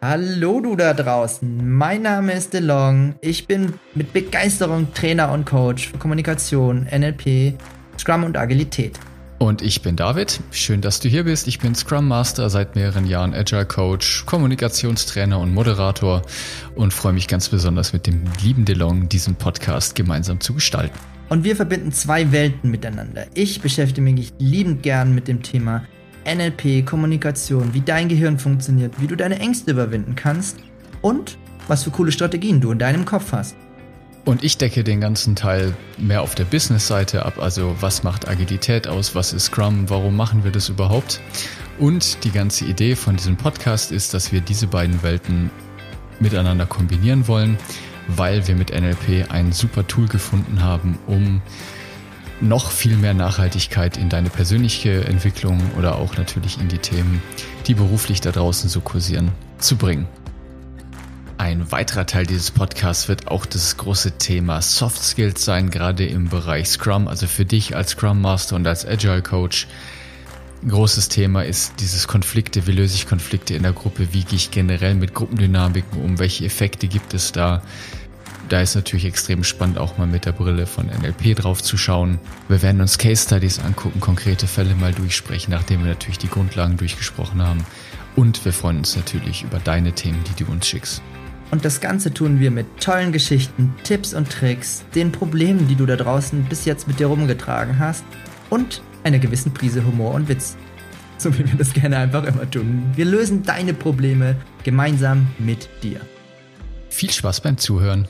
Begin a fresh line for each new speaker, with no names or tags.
Hallo du da draußen, mein Name ist DeLong. Ich bin mit Begeisterung Trainer und Coach für Kommunikation, NLP, Scrum und Agilität.
Und ich bin David. Schön, dass du hier bist. Ich bin Scrum Master, seit mehreren Jahren Agile Coach, Kommunikationstrainer und Moderator und freue mich ganz besonders mit dem lieben DeLong diesen Podcast gemeinsam zu gestalten.
Und wir verbinden zwei Welten miteinander. Ich beschäftige mich liebend gern mit dem Thema NLP, Kommunikation, wie dein Gehirn funktioniert, wie du deine Ängste überwinden kannst und was für coole Strategien du in deinem Kopf hast.
Und ich decke den ganzen Teil mehr auf der Business-Seite ab, also was macht Agilität aus, was ist Scrum, warum machen wir das überhaupt? Und die ganze Idee von diesem Podcast ist, dass wir diese beiden Welten miteinander kombinieren wollen, weil wir mit NLP ein super Tool gefunden haben, um noch viel mehr Nachhaltigkeit in deine persönliche Entwicklung oder auch natürlich in die Themen, die beruflich da draußen so kursieren, zu bringen. Ein weiterer Teil dieses Podcasts wird auch das große Thema Soft Skills sein, gerade im Bereich Scrum, also für dich als Scrum Master und als Agile Coach. Großes Thema ist dieses Konflikte, wie löse ich Konflikte in der Gruppe, wie gehe ich generell mit Gruppendynamiken um, welche Effekte gibt es da, da ist natürlich extrem spannend, auch mal mit der Brille von NLP drauf zu schauen. Wir werden uns Case Studies angucken, konkrete Fälle mal durchsprechen, nachdem wir natürlich die Grundlagen durchgesprochen haben. Und wir freuen uns natürlich über deine Themen, die du uns schickst.
Und das Ganze tun wir mit tollen Geschichten, Tipps und Tricks, den Problemen, die du da draußen bis jetzt mit dir rumgetragen hast und einer gewissen Prise Humor und Witz. So wie wir das gerne einfach immer tun. Wir lösen deine Probleme gemeinsam mit dir.
Viel Spaß beim Zuhören.